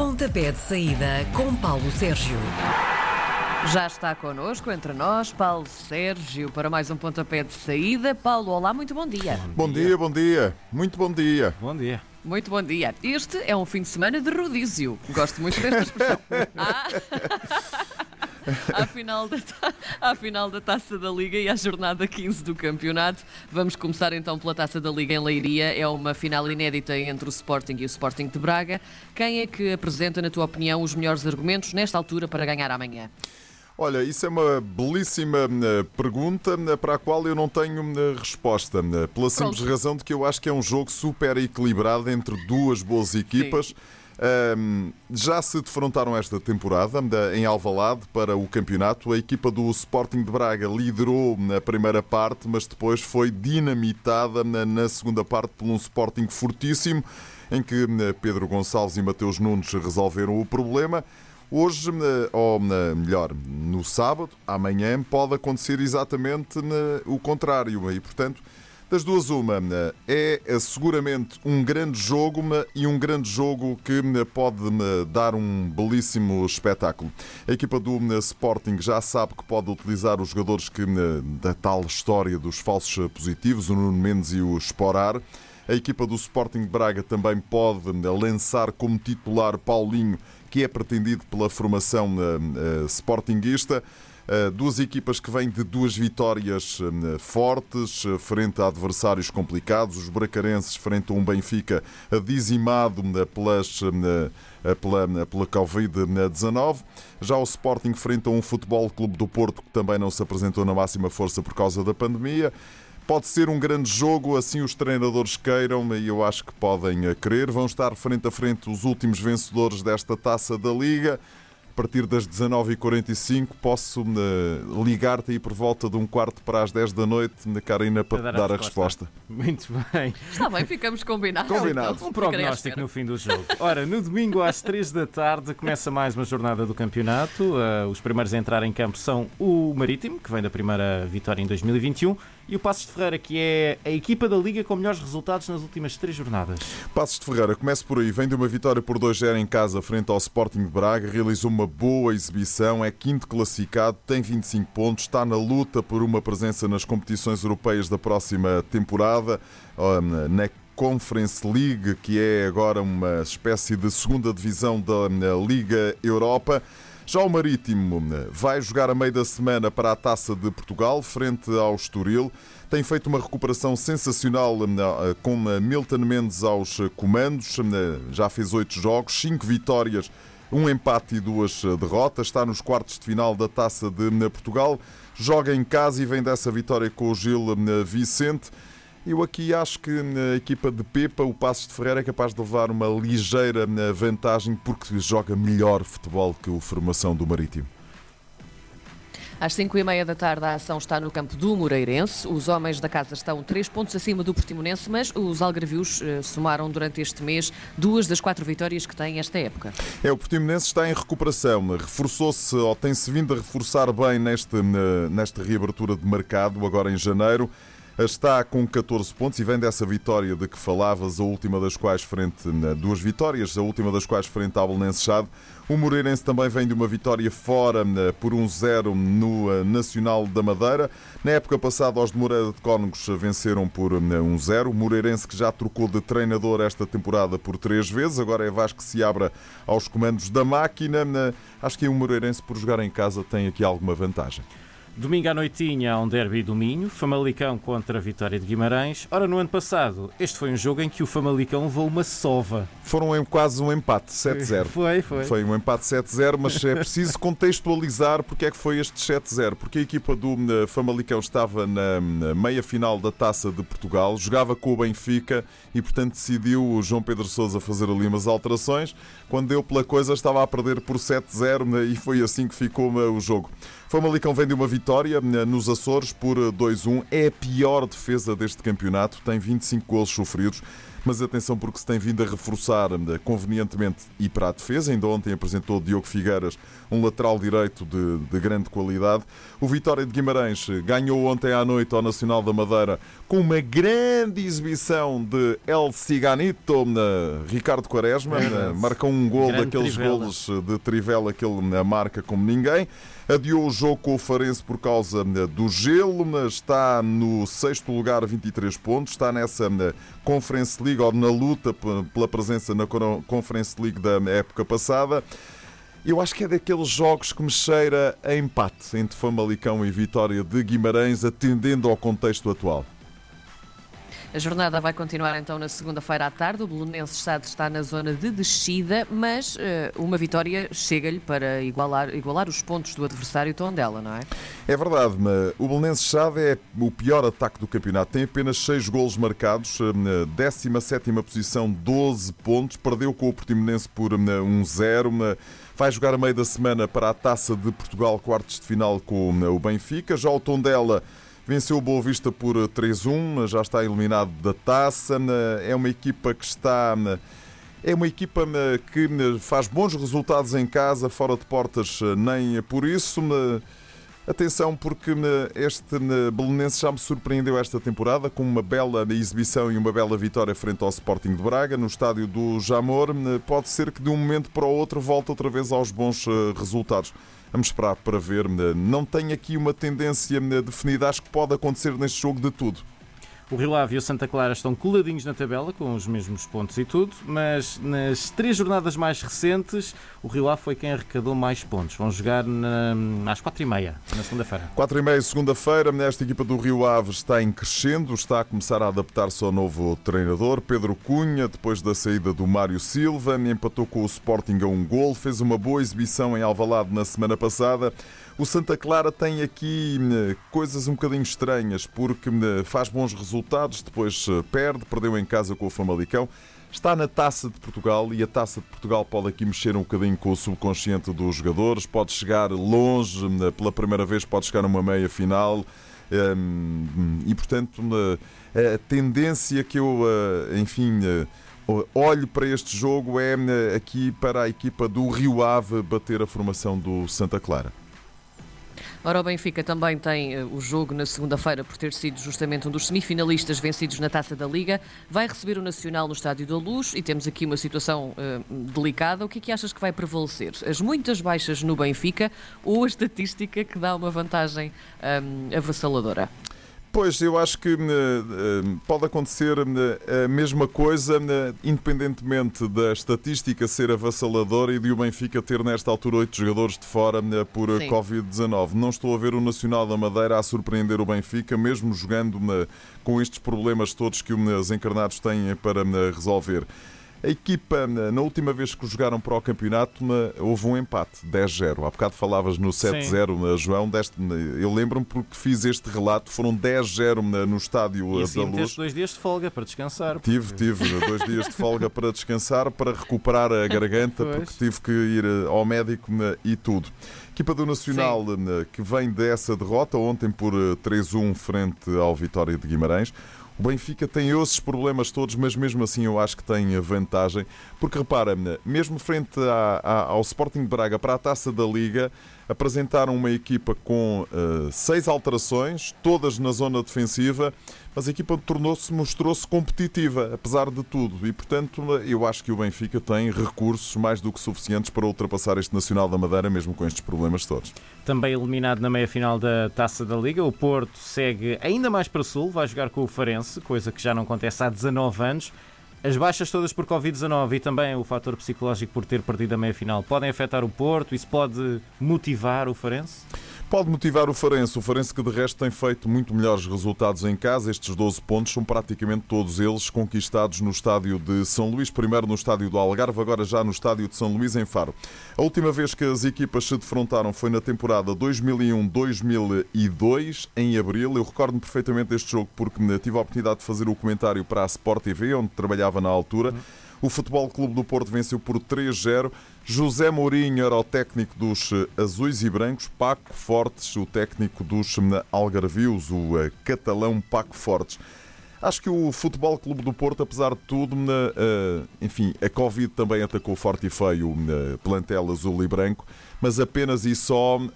Pontapé de saída com Paulo Sérgio. Já está connosco, entre nós, Paulo Sérgio, para mais um pontapé de saída. Paulo, olá, muito bom dia. Bom dia, bom dia. Muito bom dia. Bom dia. Muito bom dia. Este é um fim de semana de rodízio. Gosto muito desta expressão. Ah. À final, da, ta- à final da Taça da Liga e à jornada 15 do campeonato. Vamos começar então pela Taça da Liga em Leiria. É uma final inédita entre o Sporting e o Sporting de Braga. Quem é que apresenta, na tua opinião, os melhores argumentos nesta altura para ganhar amanhã? Olha, isso é uma belíssima eh, pergunta eh, para a qual eu não tenho eh, resposta. Pela simples Pronto. razão de que eu acho que é um jogo super equilibrado entre duas boas equipas. Ahm, já se defrontaram esta temporada em Alvalade para o campeonato. A equipa do Sporting de Braga liderou na primeira parte, mas depois foi dinamitada na, segunda parte por um Sporting fortíssimo, em que eh, Pedro Gonçalves e Mateus Nunes resolveram o problema. Hoje, eh, ou eh, melhor, no sábado, amanhã, pode acontecer exatamente o contrário. E, portanto, das duas, uma é eh, seguramente um grande jogo e um grande jogo que eh, pode eh, dar um belíssimo espetáculo. A equipa do eh, Sporting já sabe que pode utilizar os jogadores que, da tal história dos falsos positivos, o Nuno Mendes e o Sporar. A equipa do Sporting Braga também pode lançar como titular Paulinho, que é pretendido pela formação eh, sportinguista. Uh, Duas equipas que vêm de duas vitórias eh, fortes eh, frente a adversários complicados. Os bracarenses frente a um Benfica eh, dizimado eh, pelas, eh, eh, pela, pela Covid-19. Já o Sporting frente a um Futebol Clube do Porto que também não se apresentou na máxima força por causa da pandemia. Pode ser um grande jogo, assim os treinadores queiram e eu acho que podem eh, querer. Vão estar frente a frente os últimos vencedores desta taça da Liga. A partir das 19h45 posso eh, ligar-te aí por volta de um quarto para as 10 da noite, na Karina, para te dar a resposta. Muito bem. Está bem, ficamos combinados. Combinado. Então, Um prognóstico no fim do jogo. Ora, no domingo às 3 da tarde começa mais uma jornada do campeonato. Uh, os primeiros a entrar em campo são o Marítimo, que vem da primeira vitória em 2021, e o Passos de Ferreira, que é a equipa da Liga com melhores resultados nas últimas três jornadas. Passos de Ferreira, começo por aí. Vem de uma vitória por 2-0 em casa frente ao Sporting de Braga. Realizou uma boa exibição, é quinto classificado, tem 25 pontos, está na luta por uma presença nas competições europeias da próxima temporada. um, Na Conference League, que é agora uma espécie de segunda divisão da um, Liga Europa. Já o Marítimo vai jogar a meio da semana para a Taça de Portugal, frente ao Estoril. Tem feito uma recuperação sensacional com Milton Mendes aos comandos. Já fez oito jogos, cinco vitórias, um empate e duas eh, derrotas. Está nos quartos de final da Taça de eh, Portugal. Joga em casa e vem dessa vitória com o Gil eh, Vicente. Eu aqui acho que a equipa de Pepa, o Passos de Ferreira, é capaz de levar uma ligeira vantagem porque joga melhor futebol que o formação do Marítimo. Às 5 e meia da tarde a ação está no campo do Moreirense. Os homens da casa estão três pontos acima do Portimonense, mas os algarvios eh, somaram durante este mês duas das quatro vitórias que têm esta época. É, o Portimonense está em recuperação. Reforçou-se, ou tem-se vindo a reforçar bem neste, eh, nesta reabertura de mercado, agora em janeiro. Está com 14 pontos e vem dessa vitória de que falavas, a última das quais frente, duas vitórias, a última das quais frente ao Belenenses Chade. O Moreirense também vem de uma vitória fora eh, por 1-0 no eh, Nacional da Madeira. Na época passada, os de Moreira de Cónegos venceram por eh, 1-0. O Moreirense que já trocou de treinador esta temporada por três vezes. Agora é Vasco que se abra aos comandos da máquina. Acho que o Moreirense, por jogar em casa, tem aqui alguma vantagem. Domingo à noitinha há um derby do Minho, Famalicão contra a Vitória de Guimarães. Ora, no ano passado, este foi um jogo em que o Famalicão levou uma sova. Foram em quase um empate, 7-0. Foi, foi. Foi um empate 7-0, mas é preciso contextualizar porque é que foi este 7-0. Porque a equipa do eh, Famalicão estava na na meia final da Taça de Portugal, jogava com o Benfica e, portanto, decidiu o João Pedro Sousa fazer ali umas alterações. Quando deu pela coisa, estava a perder por 7-0 né, e foi assim que ficou eh, o jogo. Famalicão vem de uma vitória eh, nos Açores por eh, 2-1. É a pior defesa deste campeonato, tem 25 golos sofridos. Mas atenção porque se tem vindo a reforçar eh, convenientemente e para a defesa. Ainda ontem apresentou Diogo Figueiras, um lateral direito de, de grande qualidade. O Vitória de Guimarães eh, ganhou ontem à noite ao Nacional da Madeira com uma grande exibição de El Ciganito, Ricardo Quaresma, é marcou um gol grande daqueles trivela. golos de Trivela que ele marca como ninguém. Adiou o jogo com o Farense por causa do gelo, mas está no sexto lugar, 23 pontos. Está nessa Conference League ou na luta pela presença na Conference League da época passada. Eu acho que é daqueles jogos que me cheira a empate entre Famalicão e Vitória de Guimarães, atendendo ao contexto atual. A jornada vai continuar então na segunda-feira à tarde. O Belenenses Estado está na zona de descida, mas uh, uma vitória chega-lhe para igualar, igualar os pontos do adversário Tondela, não é? É verdade, mas o Belenenses Estado é o pior ataque do campeonato. Tem apenas 6 golos marcados, 17 eh, posição, 12 pontos. Perdeu com o Portimonense por 1-0. Vai jogar a meio da semana para a Taça de Portugal, quartos de final com o Benfica. Já o Tondela Venceu o Boa Vista por 3-1, já está eliminado da taça. É uma equipa que está. É uma equipa que faz bons resultados em casa, fora de portas, nem por isso. Atenção, porque este Belenense já me surpreendeu esta temporada com uma bela exibição e uma bela vitória frente ao Sporting de Braga no estádio do Jamor. Pode ser que de um momento para o outro volte outra vez aos bons eh, resultados. Vamos esperar para ver. Não tem aqui uma tendência definida. Acho que pode acontecer neste jogo de tudo. O Rio Ave e o Santa Clara estão coladinhos na tabela, com os mesmos pontos e tudo, mas nas três jornadas mais recentes, o Rio Ave foi quem arrecadou mais pontos. Vão jogar na, às quatro e meia, na segunda-feira. Quatro e meia, segunda-feira. Nesta equipa do Rio Ave está em crescendo, está a começar a adaptar-se ao novo treinador, Pedro Cunha, depois da saída do Mário Silva, empatou com o Sporting a um gol, fez uma boa exibição em Alvalade na semana passada. O Santa Clara tem aqui hum, coisas um bocadinho estranhas, porque hum, faz bons resultados, depois eh, perde, perdeu em casa com o Famalicão. Está na Taça de Portugal e a Taça de Portugal pode aqui mexer um bocadinho com o subconsciente dos jogadores, pode chegar longe, hum, pela primeira vez pode chegar numa meia final. E portanto, a tendência que eu, eh, enfim, eh, olho para este jogo é aqui para a equipa do Rio Ave bater a formação do Santa Clara. Ora, o Benfica também tem uh, o jogo na segunda-feira por ter sido justamente um dos semifinalistas vencidos na Taça da Liga. Vai receber o Nacional no Estádio da Luz e temos aqui uma situação uh, delicada. O que é que achas que vai prevalecer? As muitas baixas no Benfica ou a estatística que dá uma vantagem um, eh, avassaladora? Pois, eu acho que uh, pode acontecer uh, a mesma coisa, independentemente da estatística ser avassaladora e de o Benfica ter nesta altura oito jogadores de fora por Covid-19. Não estou a ver o Nacional da Madeira a surpreender o Benfica, mesmo jogando com estes problemas todos que os encarnados têm para resolver. A equipa, na última vez que jogaram para o campeonato, houve um empate, 10-0. Há bocado falavas no 7-0, João. Deste, eu lembro-me porque fiz este relato, foram 10-0 no estádio e assim, da Luz. dois dias de folga para descansar. Tive, tive dois dias de folga para descansar, para recuperar a garganta, pois. porque tive que ir eh, ao médico e tudo. Equipa do Nacional Sim. que vem dessa derrota ontem por 3-1 eh, frente ao Vitória de Guimarães. O Benfica tem esses problemas todos, mas mesmo assim eu acho que tem a vantagem, porque repara, mesmo frente à, à, ao Sporting de Braga para a taça da Liga, apresentaram uma equipa com uh, seis alterações, todas na zona defensiva, mas a equipa tornou-se, mostrou-se competitiva, apesar de tudo. E, portanto, eu acho que o Benfica tem recursos mais do que suficientes para ultrapassar este Nacional da Madeira, mesmo com estes problemas todos. Também eliminado na meia-final da Taça da Liga, o Porto segue ainda mais para sul, vai jogar com o Farense, coisa que já não acontece há 19 anos. As baixas todas por Covid-19 e também o fator psicológico por ter perdido a meia-final podem afetar o Porto? Isso pode motivar o Farense? Pode motivar o Farense, o Farense que de resto tem feito muito melhores resultados em casa. Estes 12 pontos são praticamente todos eles conquistados no estádio de São Luís, primeiro no estádio do Algarve, agora já no estádio de São Luís em Faro. A última vez que as equipas se defrontaram foi na temporada 2001-2002, em abril. Eu recordo-me perfeitamente deste jogo porque tive a oportunidade de fazer o comentário para a Sport TV, onde trabalhava na altura. O Futebol Clube do Porto venceu por 3-0. José Mourinho era o técnico dos eh, azuis e brancos, Paco Fortes, o técnico dos eh, algarvios, o eh, catalão Paco Fortes. Acho que o Futebol Clube do Porto, apesar de tudo, uh, enfim, a Covid também atacou forte e feio o plantel azul e branco, mas apenas e só uh,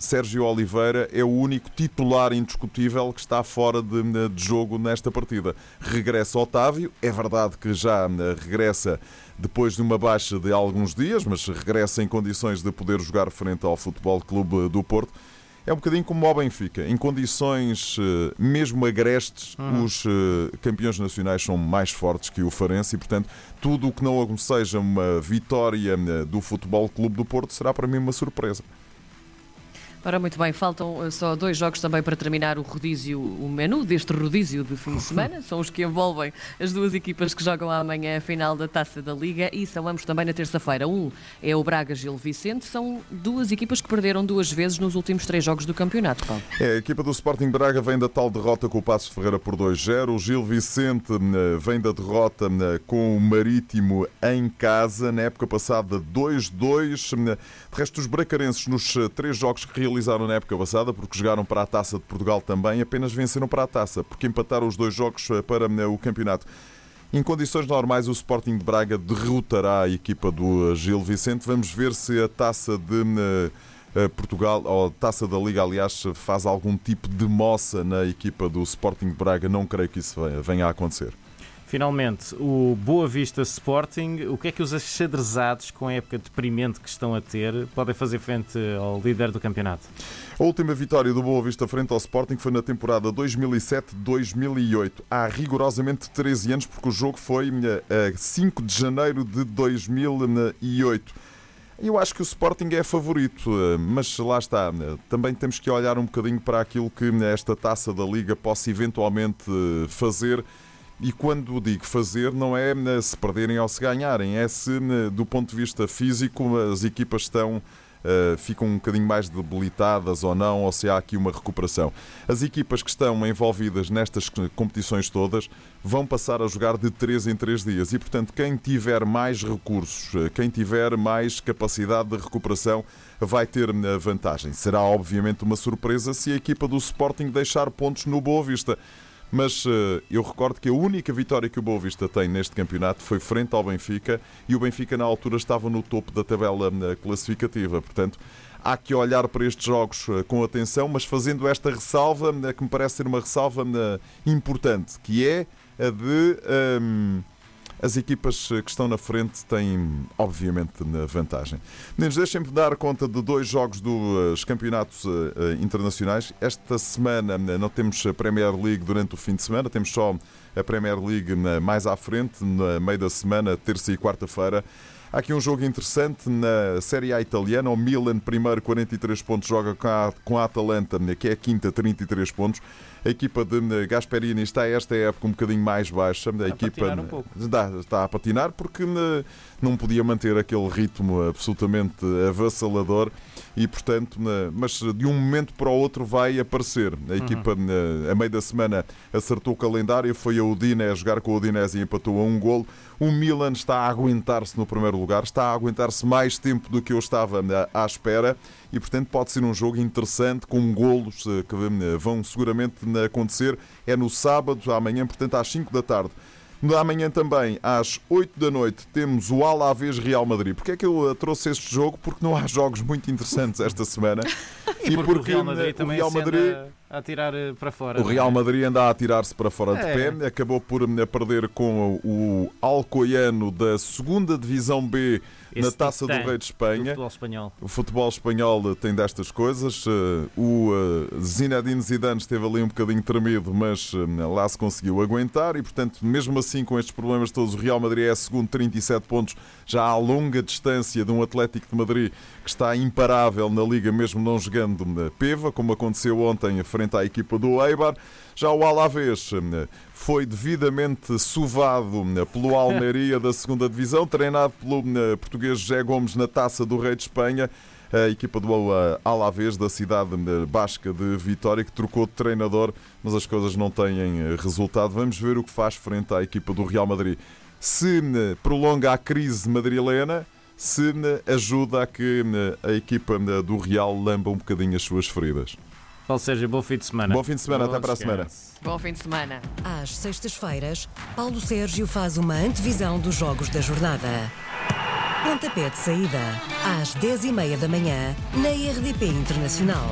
Sérgio Oliveira é o único titular indiscutível que está fora de, de jogo nesta partida. Regressa Otávio, é verdade que já regressa depois de uma baixa de alguns dias, mas regressa em condições de poder jogar frente ao Futebol Clube do Porto. É um bocadinho como o Benfica. Em condições eh, mesmo agrestes, uhum. os eh, campeões nacionais são mais fortes que o Farense e, portanto, tudo o que não seja uma vitória eh, do Futebol Clube do Porto será para mim uma surpresa. Ora, muito bem, faltam eh, só dois jogos também para terminar o rodízio, o menu deste rodízio de fim de semana. São os que envolvem as duas equipas que jogam amanhã a final da Taça da Liga e são ambos também na terça-feira. Um é o Braga Gil Vicente, são duas equipas que perderam duas vezes nos últimos três jogos do campeonato. Paulo. É, a equipa do Sporting Braga vem da tal derrota com o Passos Ferreira por 2-0. O Gil Vicente eh, vem da derrota eh, com o Marítimo em casa, na época passada 2-2. De resto, os bracarenses nos três jogos que realizaram na época passada, porque jogaram para a Taça de Portugal também, apenas venceram para a Taça, porque empataram os dois jogos eh, para eh, o campeonato. Em condições normais, o Sporting de Braga derrotará a equipa do eh, Gil Vicente. Vamos ver se a Taça de Portugal, ou a Taça da Liga, aliás, faz algum tipo de moça na equipa do Sporting de Braga. Não creio que isso venha a acontecer. Finalmente, o Boa Vista Sporting, o que é que os achadrezados, com a época deprimente que estão a ter, podem fazer frente ao líder do campeonato? A última vitória do Boa Vista frente ao Sporting foi na temporada 2007-2008, há rigorosamente 13 anos, porque o jogo foi a 5 de janeiro de 2008. Eu acho que o Sporting é favorito, mas lá está. Também temos que olhar um bocadinho para aquilo que esta taça da Liga possa eventualmente fazer e quando digo fazer, não é eh, se perderem ou se ganharem, é se, eh, do ponto de vista físico, as equipas estão. Uh, ficam um bocadinho mais debilitadas ou não, ou se há aqui uma recuperação. As equipas que estão envolvidas nestas competições todas vão passar a jogar de 3 em 3 dias e, portanto, quem tiver mais recursos, quem tiver mais capacidade de recuperação, vai ter vantagem. Será, obviamente, uma surpresa se a equipa do Sporting deixar pontos no Boa Vista. Mas uh, eu recordo que a única vitória que o Boa Vista tem neste campeonato foi frente ao Benfica e o Benfica na altura estava no topo da tabela uh, classificativa. Portanto, há que olhar para estes jogos uh, com atenção, mas fazendo esta ressalva, que me parece ser uma ressalva importante, que é a de. Um, as equipas que estão na frente têm, obviamente, vantagem. Meninos, deixem-me dar conta de dois jogos dos campeonatos eh, internacionais. Esta semana eh, não temos a Premier League durante o fim de semana, temos só a Premier League mais à frente, no meio da semana, terça e quarta-feira. Há aqui um jogo interessante na Série A italiana. O Milan, primeiro, 43 pontos, joga com a, Atalanta, que é a quinta, 33 pontos. A equipa de Gasperini está esta época um bocadinho mais baixa. A está equipa a um está, está, a patinar porque não podia manter aquele ritmo absolutamente avassalador e, portanto, mas de um momento para o outro vai aparecer. A equipa, uhum. a meio da semana, acertou o calendário, foi a Udine a jogar com a Udinese e empatou a um golo. O Milan está a aguentar-se no primeiro lugar, está a aguentar-se mais tempo do que eu estava à espera e, portanto, pode ser um jogo interessante com golos eh, que eh, vão seguramente acontecer. É no sábado, amanhã, portanto, às 5 da tarde. Amanhã também, às 8 da noite, temos o Alavés Real Madrid. Porquê é que eu eh, trouxe este jogo? Porque não há jogos muito interessantes esta semana. e, e porque, porque, o Real Madrid também Real Madrid, a tirar eh, para fora. O Real é? Madrid anda a atirar-se para fora de é. pé, acabou por perder com o Alcoiano da segunda Divisão B Esse na Taça do Rei de Espanha. futebol espanhol. O futebol espanhol tem destas coisas. Eh, o Zinedine Zidane esteve ali um bocadinho tremido, mas lá se conseguiu aguentar e, portanto, mesmo assim, com estes problemas todos, o Real Madrid é segundo, 37 pontos, já a longa distância de um Atlético de Madrid que está imparável na Liga, mesmo não jogando peva, como aconteceu ontem frente à equipa do Eibar. Já o Alavés foi devidamente sovado hum, pelo Almeria da segunda Divisão, treinado pelo hum, português José Gomes na Taça do Rei de Espanha. A equipa do Alavés da cidade basca de Vitória, que trocou de treinador, mas as coisas não têm resultado. Vamos ver o que faz frente à equipa do Real Madrid. Se prolonga a crise madrilena, se ajuda a que a equipa do Real lamba um bocadinho as suas feridas. Paulo Sérgio, bom fim de semana. Bom fim de semana, Bom até para a semana. Bom fim de semana. Às sextas-feiras, Paulo Sérgio faz uma antevisão dos jogos da jornada. Pontapé de saída, às 10h30 da manhã, na RDP Internacional.